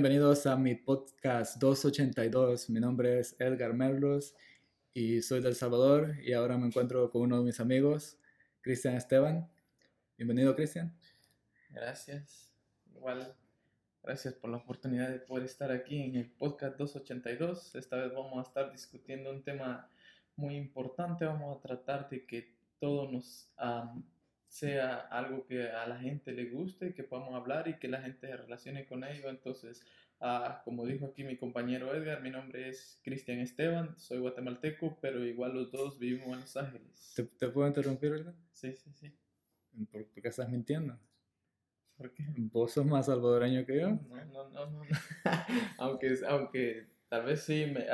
bienvenidos a mi podcast 282. Mi nombre es Edgar Merlos y soy del Salvador y ahora me encuentro con uno de mis amigos, Cristian Esteban. Bienvenido, Cristian. Gracias. Igual, gracias por la oportunidad de poder estar aquí en el podcast 282. Esta vez vamos a estar discutiendo un tema muy importante. Vamos a tratar de que todo nos sea algo que a la gente le guste, que podamos hablar y que la gente se relacione con ello. Entonces, ah, como dijo aquí mi compañero Edgar, mi nombre es Cristian Esteban, soy guatemalteco, pero igual los dos vivimos en Los Ángeles. ¿Te, puedo interrumpir, verdad? Sí, sí, sí. ¿Por, qué estás mintiendo? ¿Por qué? ¿Vos sos más salvadoreño que yo? No, no, no, no. aunque, aunque tal vez sí me...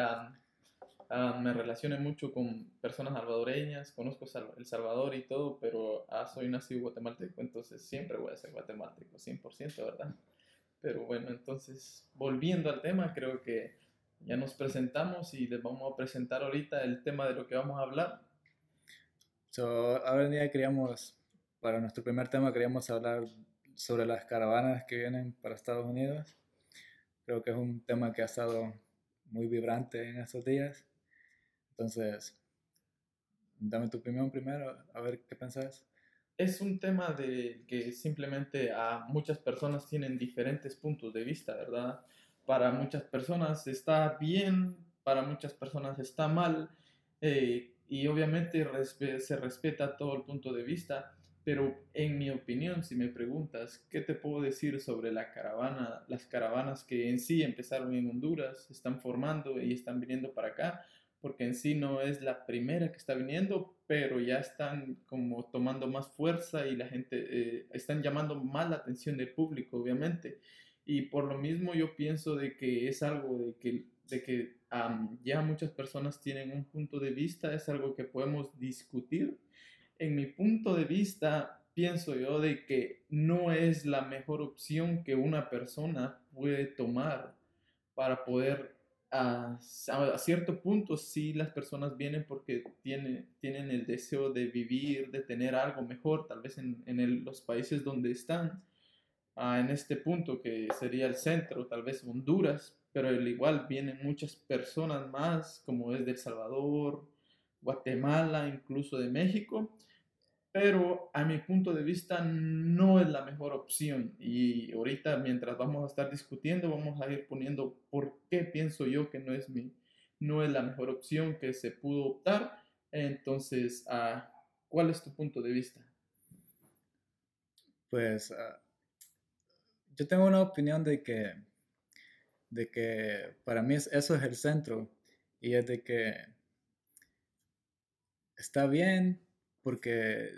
Ah, me relacioné mucho con personas salvadoreñas, conozco El Salvador y todo, pero ah, soy nacido guatemalteco, entonces siempre voy a ser guatemalteco, 100%, ¿verdad? Pero bueno, entonces, volviendo al tema, creo que ya nos presentamos y les vamos a presentar ahorita el tema de lo que vamos a hablar. So, ahora día queríamos, para nuestro primer tema, queríamos hablar sobre las caravanas que vienen para Estados Unidos. Creo que es un tema que ha estado muy vibrante en estos días. Entonces, dame tu opinión primero, a ver qué pensás. Es un tema de que simplemente a muchas personas tienen diferentes puntos de vista, ¿verdad? Para muchas personas está bien, para muchas personas está mal, eh, y obviamente se respeta todo el punto de vista, pero en mi opinión, si me preguntas, ¿qué te puedo decir sobre la caravana, las caravanas que en sí empezaron en Honduras, están formando y están viniendo para acá? Porque en sí no es la primera que está viniendo, pero ya están como tomando más fuerza y la gente eh, están llamando más la atención del público, obviamente. Y por lo mismo yo pienso de que es algo de que, de que ya muchas personas tienen un punto de vista, es algo que podemos discutir. En mi punto de vista, pienso yo de que no es la mejor opción que una persona puede tomar para poder a, cierto punto sí las personas vienen porque tienen, tienen el deseo de vivir, de tener algo mejor, tal vez en, en los países donde están, ah, en este punto que sería el centro, tal vez Honduras, pero al igual vienen muchas personas más, como es de El Salvador, Guatemala, incluso de México, pero a mi punto de vista no es la mejor opción. Y ahorita, mientras vamos a estar discutiendo, vamos a ir poniendo por qué pienso yo que no es, mi, no es la mejor opción que se pudo optar. Entonces, ah, ¿cuál es tu punto de vista? Pues ah, yo tengo una opinión de que, de que para mí eso es el centro y es de que está bien porque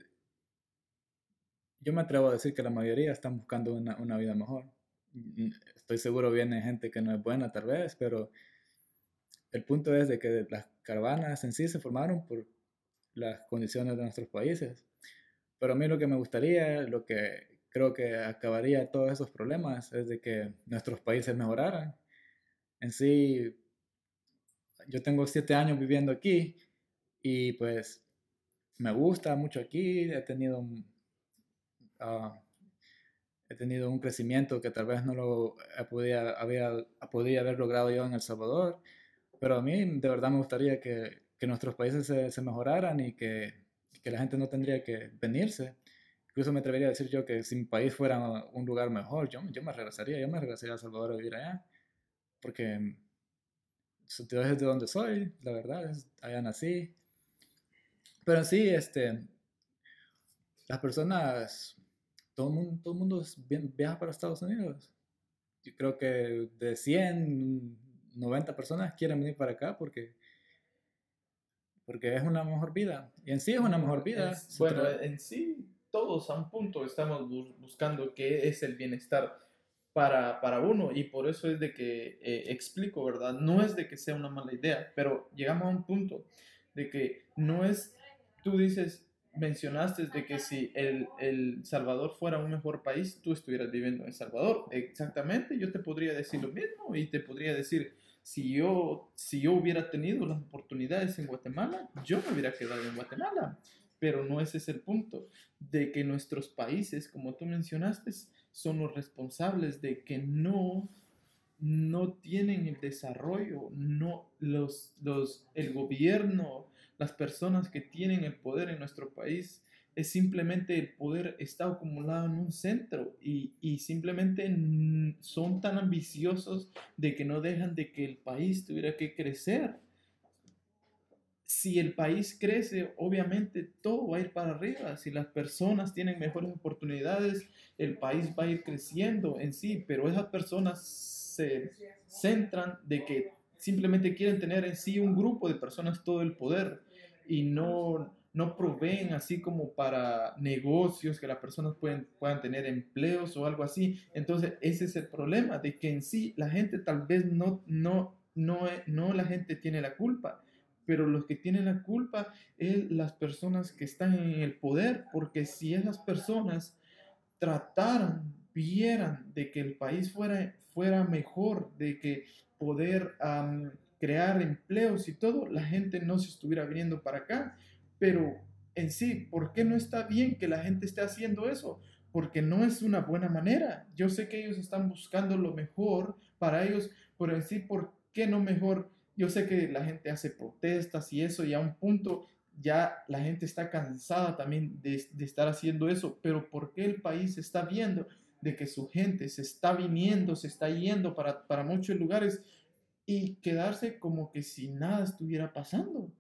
yo me atrevo a decir que la mayoría están buscando una, una, vida mejor. Estoy seguro viene gente que no es buena tal vez, pero el punto es de que las caravanas en sí se formaron por las condiciones de nuestros países. Pero a mí lo que me gustaría, lo que creo que acabaría todos esos problemas es de que nuestros países mejoraran. En sí, yo tengo siete años viviendo aquí y pues me gusta mucho aquí, he tenido, ah, he tenido un crecimiento que tal vez no lo podía, había, haber logrado yo en El Salvador, pero a mí de verdad me gustaría que, que nuestros países se, mejoraran y que, que la gente no tendría que venirse. Incluso me atrevería a decir yo que si mi país fuera un lugar mejor, yo, yo me regresaría, yo me regresaría a Salvador a vivir allá, porque es de donde soy, la verdad, allá nací, pero sí, este, las personas, todo el mundo, todo mundo viaja para Estados Unidos. Yo creo que de 100, 90 personas quieren venir para acá porque, porque es una mejor vida. Y en sí es una mejor vida. bueno, en sí todos a un punto estamos buscando qué es el bienestar para, para uno y por eso es de que eh, explico, ¿verdad? No es de que sea una mala idea, pero llegamos a un punto de que no es tú dices, mencionaste de que si el, el, Salvador fuera un mejor país, tú estuvieras viviendo en Salvador. Exactamente, yo te podría decir lo mismo y te podría decir, si yo, si yo hubiera tenido las oportunidades en Guatemala, yo me hubiera quedado en Guatemala. Pero no ese es el punto, de que nuestros países, como tú mencionaste, son los responsables de que no no tienen el desarrollo, no los, los, el gobierno, las personas que tienen el poder en nuestro país, es simplemente el poder está acumulado en un centro y, y, simplemente son tan ambiciosos de que no dejan de que el país tuviera que crecer. Si el país crece, obviamente todo va a ir para arriba. Si las personas tienen mejores oportunidades, el país va a ir creciendo en sí, pero esas personas se centran de que simplemente quieren tener en sí un grupo de personas todo el poder y no, no proveen así como para negocios que las personas pueden, puedan tener empleos o algo así. Entonces ese es el problema, de que en sí la gente tal vez no, no, no, no la gente tiene la culpa, pero los que tienen la culpa es las personas que están en el poder, porque si esas personas trataran, vieran de que el país fuera fuera mejor, de que poder crear empleos y todo, la gente no se estuviera viniendo para acá. Pero en sí, ¿por qué no está bien que la gente esté haciendo eso? Porque no es una buena manera. Yo sé que ellos están buscando lo mejor para ellos, pero en sí, ¿por qué no mejor? Yo sé que la gente hace protestas y eso, y a un punto ya la gente está cansada también de, de estar haciendo eso, pero ¿por qué el país está viendo de que su gente se está viniendo, se está yendo para, para muchos lugares y quedarse como que si nada estuviera pasando.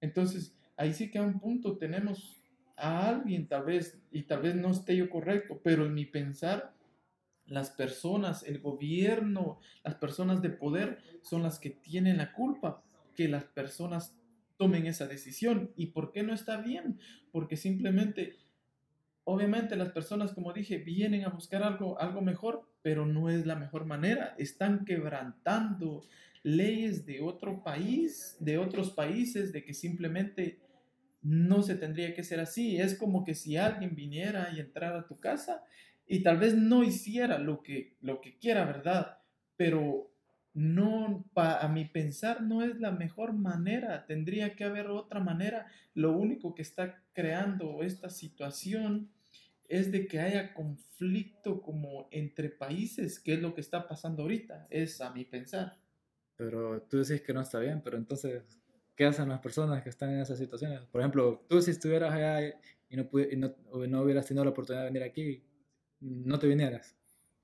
Entonces, ahí sí que a un punto tenemos a alguien tal vez, y tal vez no esté yo correcto, pero en mi pensar, las personas, el gobierno, las personas de poder son las que tienen la culpa, que las personas tomen esa decisión. ¿Y por qué no está bien? Porque simplemente Obviamente las personas, como dije, vienen a buscar algo, algo mejor, pero no es la mejor manera. Están quebrantando leyes de otro país, de otros países, de que simplemente no se tendría que ser así. Es como que si alguien viniera y entrara a tu casa y tal vez no hiciera lo que, lo que quiera, ¿verdad? Pero no, a mi pensar, no es la mejor manera. Tendría que haber otra manera. Lo único que está creando esta situación es de que haya conflicto como entre países, que es lo que está pasando ahorita, es a mi pensar. Pero tú decís que no está bien, pero entonces, ¿qué hacen las personas que están en esas situaciones? Por ejemplo, tú si estuvieras allá y no, no, hubieras tenido la oportunidad de venir aquí, no te vinieras.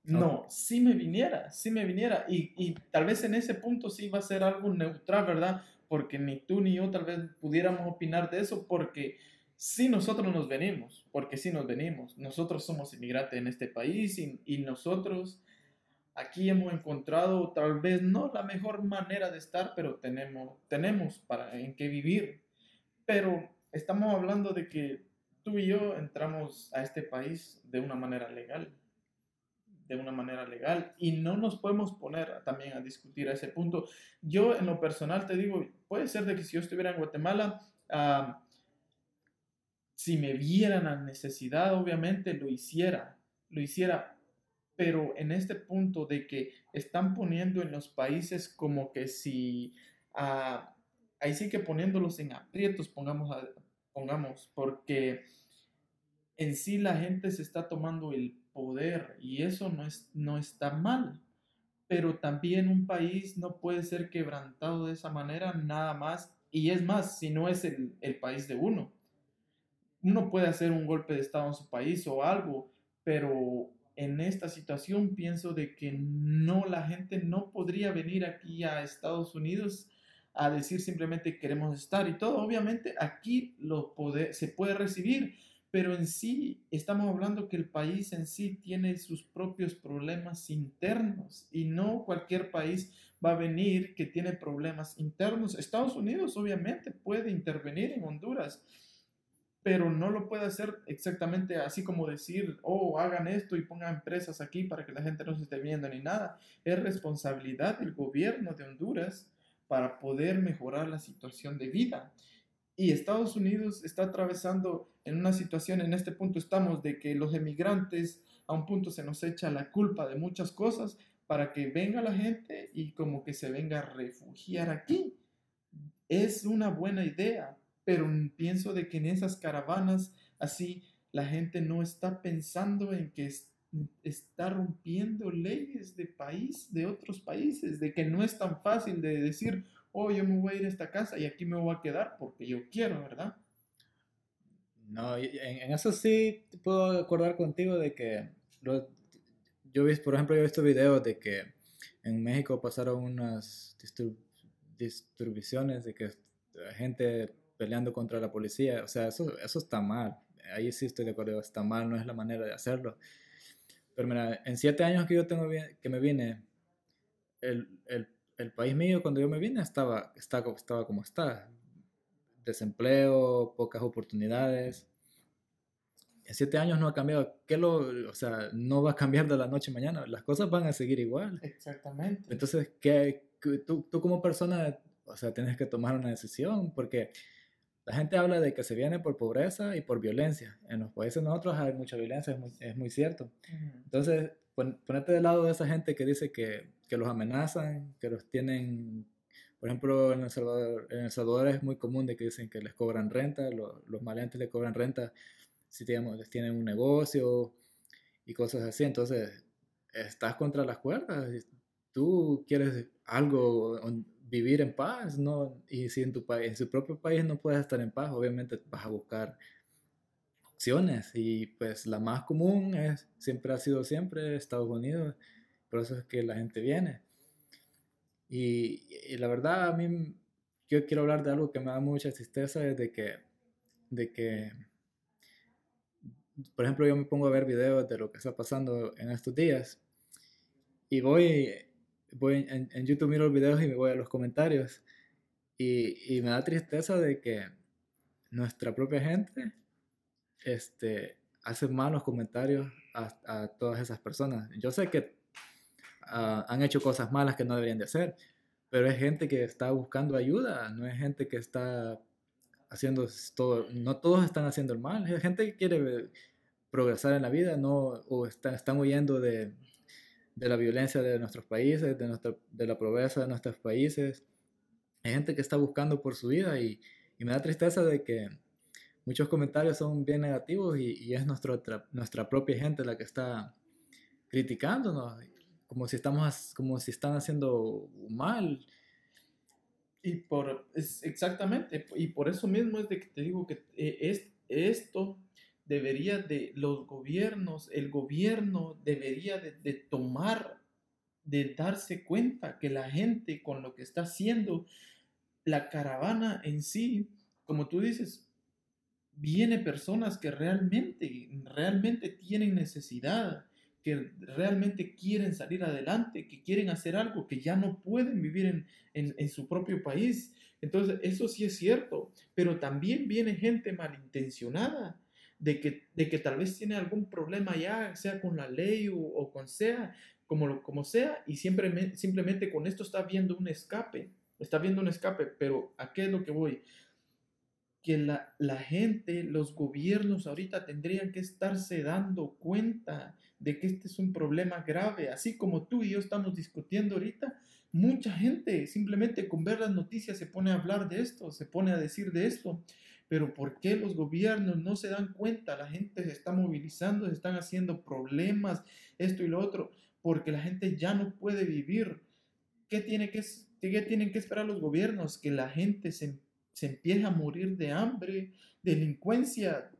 No, sí me viniera, sí me viniera. Y, y, tal vez en ese punto sí va a ser algo neutral, ¿verdad? Porque ni tú ni yo tal vez pudiéramos opinar de eso, porque si nosotros nos venimos, porque si nos venimos, nosotros somos inmigrantes en este país y, nosotros aquí hemos encontrado tal vez no la mejor manera de estar, pero tenemos, tenemos para en qué vivir. Pero estamos hablando de que tú y yo entramos a este país de una manera legal, de una manera legal y no nos podemos poner también a discutir a ese punto. Yo en lo personal te digo, puede ser de que si yo estuviera en Guatemala, uh, si me vieran la necesidad, obviamente lo hiciera, lo hiciera, pero en este punto de que están poniendo en los países como que si, ah, ahí sí que poniéndolos en aprietos, pongamos, pongamos, porque en sí la gente se está tomando el poder y eso no, es, no está mal, pero también un país no puede ser quebrantado de esa manera nada más, y es más, si no es el, el país de uno. Uno puede hacer un golpe de Estado en su país o algo, pero en esta situación pienso de que no, la gente no podría venir aquí a Estados Unidos a decir simplemente queremos estar y todo. Obviamente aquí lo se puede recibir, pero en sí estamos hablando que el país en sí tiene sus propios problemas internos y no cualquier país va a venir que tiene problemas internos. Estados Unidos obviamente puede intervenir en Honduras pero no lo puede hacer exactamente así como decir, oh, hagan esto y pongan empresas aquí para que la gente no se esté viendo ni nada. Es responsabilidad del gobierno de Honduras para poder mejorar la situación de vida. Y Estados Unidos está atravesando en una situación, en este punto estamos, de que los emigrantes a un punto se nos echa la culpa de muchas cosas para que venga la gente y como que se venga a refugiar aquí. Es una buena idea, pero pienso de que en esas caravanas así la gente no está pensando en que está rompiendo leyes de país, de otros países, de que no es tan fácil de decir, oh, yo me voy a ir a esta casa y aquí me voy a quedar porque yo quiero, ¿verdad? No, en, eso sí puedo acordar contigo de que yo vi, por ejemplo, yo he visto videos de que en México pasaron unas disturbiciones de que gente peleando contra la policía, o sea, eso, eso está mal, ahí sí estoy de acuerdo, está mal, no es la manera de hacerlo. Pero mira, en siete años que yo tengo que me vine, el, el, el país mío cuando yo me vine estaba, estaba, estaba como está, desempleo, pocas oportunidades. En siete años no ha cambiado. ¿Qué lo, o sea, no va a cambiar de la noche a mañana. Las cosas van a seguir igual. Exactamente. Entonces, ¿qué, tú, tú como persona, o sea, tienes que tomar una decisión porque la gente habla de que se viene por pobreza y por violencia. En los países nosotros hay mucha violencia, es muy, es muy cierto. Entonces, ponerte del lado de esa gente que dice que, que los amenazan, que los tienen por ejemplo, en El Salvador, en El Salvador es muy común de que dicen que les cobran renta, los, los maleantes les cobran renta si digamos, tienen un negocio y cosas así. Entonces, estás contra las cuerdas. Tú quieres algo, vivir en paz, ¿no? Y si en tu país, en su propio país no puedes estar en paz, obviamente vas a buscar opciones. Y pues la más común es, siempre ha sido siempre Estados Unidos. Por eso es que la gente viene. Y, la verdad, a mí, yo quiero hablar de algo que me da mucha tristeza, es de que, de que, por ejemplo, yo me pongo a ver videos de lo que está pasando en estos días y voy, voy en, YouTube, miro los videos y me voy a los comentarios y, y me da tristeza de que nuestra propia gente este, hace malos comentarios a, a todas esas personas. Yo sé que Ah, han hecho cosas malas que no deberían de hacer, pero es gente que está buscando ayuda, no es gente que está haciendo todo, no todos están haciendo el mal, es gente que quiere progresar en la vida, no, o está, están huyendo de, de la violencia de nuestros países, de, nuestra, de la pobreza de nuestros países, hay gente que está buscando por su vida y, y me da tristeza de que muchos comentarios son bien negativos y, y es nuestro, nuestra propia gente la que está criticándonos como si estamos, como si están haciendo mal. Y por, es exactamente, y por eso mismo es de que te digo que eh, es, esto debería de, los gobiernos, el gobierno debería de, tomar, de darse cuenta que la gente con lo que está haciendo, la caravana en sí, como tú dices, viene personas que realmente, realmente tienen necesidad que realmente quieren salir adelante, que quieren hacer algo, que ya no pueden vivir en, su propio país. Entonces, eso sí es cierto, pero también viene gente malintencionada, de que, de que tal vez tiene algún problema ya, sea con la ley o, con sea, como, como sea, y siempre, simplemente con esto está viendo un escape, está viendo un escape, pero ¿a qué es lo que voy? Que la, la gente, los gobiernos ahorita tendrían que estarse dando cuenta de que este es un problema grave, así como tú y yo estamos discutiendo ahorita, mucha gente simplemente con ver las noticias se pone a hablar de esto, se pone a decir de esto, pero ¿por qué los gobiernos no se dan cuenta? La gente se está movilizando, se están haciendo problemas, esto y lo otro, porque la gente ya no puede vivir. ¿Qué, tiene que, qué tienen que esperar los gobiernos? Que la gente se, se empiece a morir de hambre, delincuencia,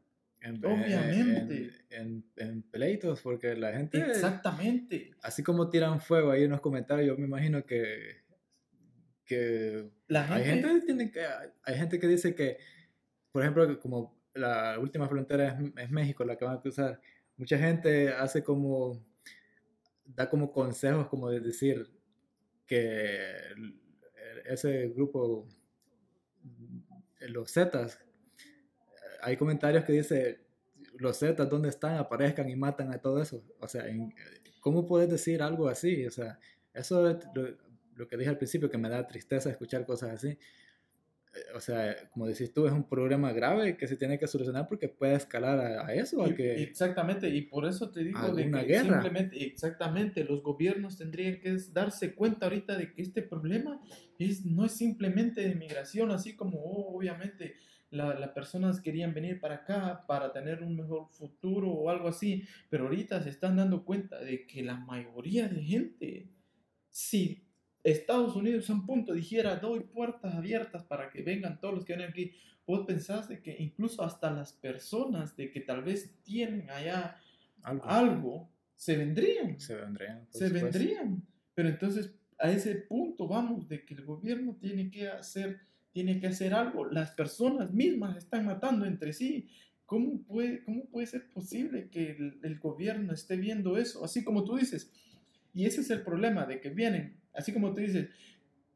Obviamente. En, en, pleitos, porque la gente. Exactamente. Así como tiran fuego ahí en los comentarios, yo me imagino que. que la gente, hay, gente tiene que, hay gente que dice que, por ejemplo, como la última frontera es, México, la que van a cruzar, mucha gente hace como. da como consejos, como de decir que ese grupo, los Zetas, hay comentarios que dice, los Zetas, ¿dónde están? Aparezcan y matan a todo eso. O sea, ¿cómo puedes decir algo así? O sea, eso es lo, que dije al principio, que me da tristeza escuchar cosas así. O sea, como decís tú, es un problema grave que se tiene que solucionar porque puede escalar a, eso. A que, exactamente, y por eso te digo de que guerra. simplemente, exactamente, los gobiernos tendrían que darse cuenta ahorita de que este problema es, no es simplemente de migración, así como oh, obviamente las personas querían venir para acá para tener un mejor futuro o algo así, pero ahorita se están dando cuenta de que la mayoría de gente, si Estados Unidos a un punto dijera, doy puertas abiertas para que vengan todos los que vienen aquí, vos pensás de que incluso hasta las personas de que tal vez tienen allá algo, se vendrían. Se vendrían. Se vendrían. Pero entonces a ese punto vamos de que el gobierno tiene que hacer, tiene que hacer algo. Las personas mismas están matando entre sí. ¿Cómo puede, cómo puede ser posible que el, el gobierno esté viendo eso? Así como tú dices. Y ese es el problema de que vienen Así como tú dices,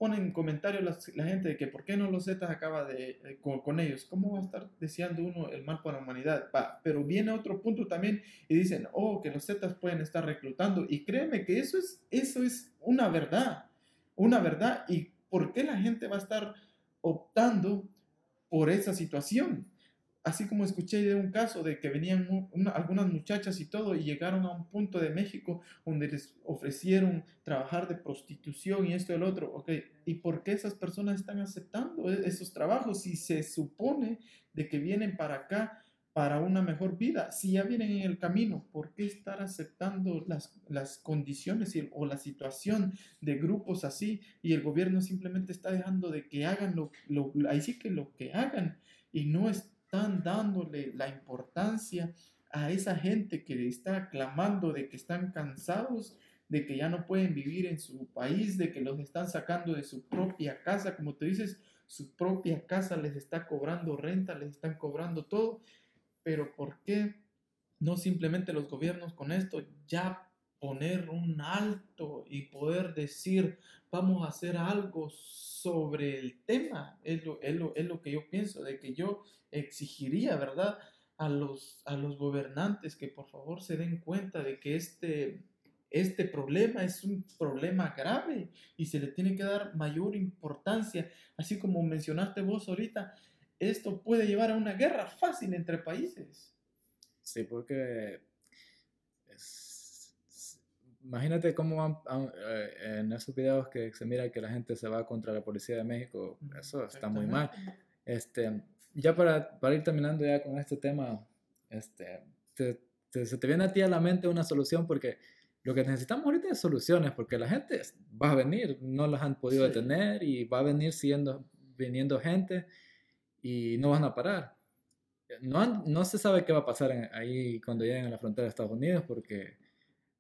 ponen comentarios la, gente de que por qué no los Zetas acaba de, eh, con, ellos. ¿Cómo va a estar deseando uno el mal para la humanidad? Pero viene otro punto también y dicen, oh, que los Zetas pueden estar reclutando. Y créeme que eso es, eso es una verdad, una verdad. ¿Y por qué la gente va a estar optando por esa situación? Así como escuché de un caso de que venían algunas muchachas y todo y llegaron a un punto de México donde les ofrecieron trabajar de prostitución y esto y el otro, ok, ¿y por qué esas personas están aceptando e-, esos trabajos si se supone de que vienen para acá para una mejor vida? Si ya vienen en el camino, ¿por qué estar aceptando las, las condiciones o la situación de grupos así y el gobierno simplemente está dejando de que hagan lo, lo ahí sí que lo que hagan y no es están dándole la importancia a esa gente que está clamando de que están cansados, de que ya no pueden vivir en su país, de que los están sacando de su propia casa, como te dices, su propia casa les está cobrando renta, les están cobrando todo, pero ¿por qué no simplemente los gobiernos con esto ya poner un alto y poder decir, vamos a hacer algo sobre el tema? Es lo, es lo, es lo que yo pienso, de que yo exigiría, ¿verdad? A los, a los gobernantes que por favor se den cuenta de que este, este problema es un problema grave y se le tiene que dar mayor importancia, así como mencionaste vos ahorita, esto puede llevar a una guerra fácil entre países. Sí, porque imagínate cómo van eh, en esos videos que se mira que la gente se va contra la policía de México, eso está muy mal. Este, ya para, para, ir terminando ya con este tema, este, se te viene a ti a la mente una solución porque lo que necesitamos ahorita es soluciones porque la gente va a venir, no las han podido detener y va a venir siendo, viniendo gente y no van a parar. No, no se sabe qué va a pasar ahí cuando lleguen a la frontera de Estados Unidos porque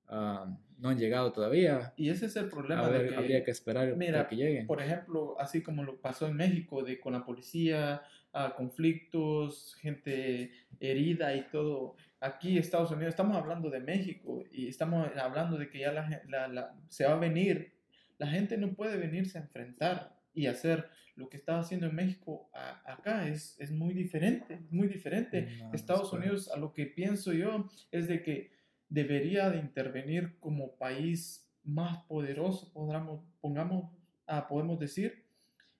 ah, no han llegado todavía. Y ese es el problema. de que, habría que esperar mira, que lleguen. Por ejemplo, así como lo pasó en México, de con la policía, a conflictos, gente herida y todo. Aquí Estados Unidos, estamos hablando de México y estamos hablando de que ya la, se va a venir. La gente no puede venirse a enfrentar y hacer lo que estaba haciendo en México acá. Es, es muy diferente, muy diferente. Estados Unidos, a lo que pienso yo, es de que debería de intervenir como país más poderoso, podamos, pongamos, ah, podemos decir,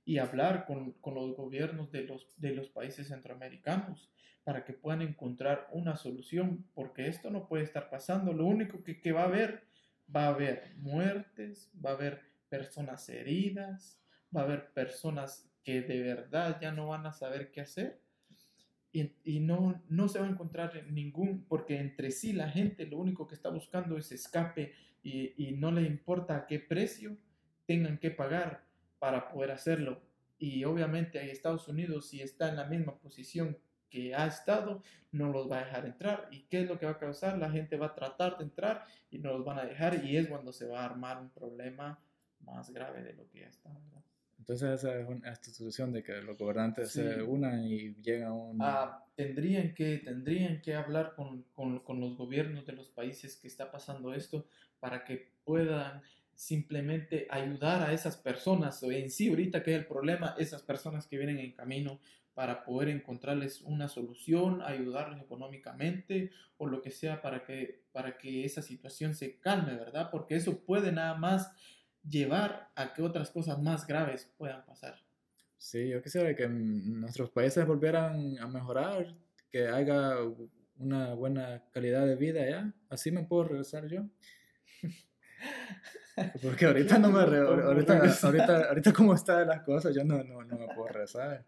y hablar con, con, los gobiernos de los, de los países centroamericanos para que puedan encontrar una solución, porque esto no puede estar pasando. Lo único que, que va a haber, va a haber muertes, va a haber personas heridas, va a haber personas que de verdad ya no van a saber qué hacer y, y, no, no se va a encontrar ningún, porque entre sí la gente lo único que está buscando es escape y, y no le importa a qué precio tengan que pagar para poder hacerlo. Y obviamente ahí Estados Unidos, si está en la misma posición que ha estado, no los va a dejar entrar. ¿Y qué es lo que va a causar? La gente va a tratar de entrar y no los van a dejar y es cuando se va a armar un problema más grave de lo que ya está. Entonces esa es una institución de que los gobernantes se unan y llegan a un... Ah, tendrían, que, tendrían que hablar con, con, con los gobiernos de los países que está pasando esto para que puedan simplemente ayudar a esas personas, o en sí ahorita que es el problema, esas personas que vienen en camino para poder encontrarles una solución, ayudarles económicamente o lo que sea para que, para que esa situación se calme, ¿verdad? Porque eso puede nada más llevar a que otras cosas más graves puedan pasar. Sí, yo quisiera que nuestros países volvieran a mejorar, que haya una buena calidad de vida ya. Así me puedo regresar yo. Porque ahorita no me... ahorita, ahorita, ahorita como están las cosas, yo no, no, no me puedo regresar.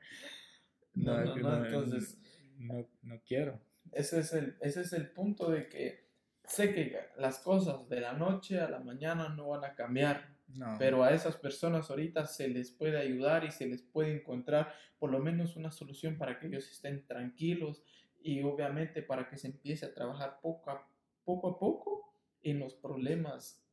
No, no, no, entonces... No, no quiero. Ese es, el, ese es el punto de que sé que las cosas de la noche a la mañana no van a cambiar, pero a esas personas ahorita se les puede ayudar y se les puede encontrar por lo menos una solución para que ellos estén tranquilos y obviamente para que se empiece a trabajar poco a poco, a poco en los problemas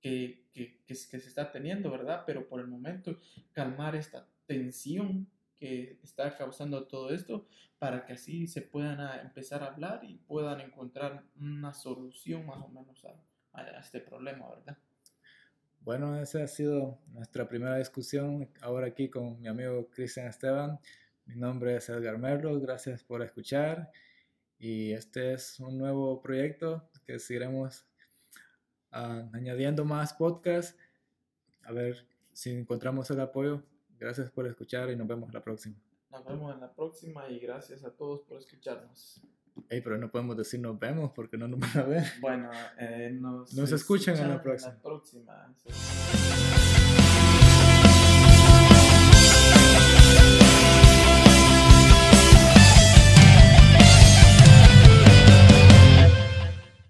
que, que, que, se está teniendo, ¿verdad? Pero por el momento calmar esta tensión que está causando todo esto para que así se puedan empezar a hablar y puedan encontrar una solución más o menos a, a este problema, ¿verdad? Bueno, esa ha sido nuestra primera discusión ahora aquí con mi amigo Cristian Esteban. Mi nombre es Edgar Merlo, gracias por escuchar y este es un nuevo proyecto que seguiremos uh, añadiendo más podcasts. A ver si encontramos el apoyo. Gracias por escuchar y nos vemos la próxima. Nos vemos en la próxima y gracias a todos por escucharnos. Hey, pero no podemos decir nos vemos porque no nos van a ver. Bueno, eh, nos, nos escuchan, la próxima. En la próxima.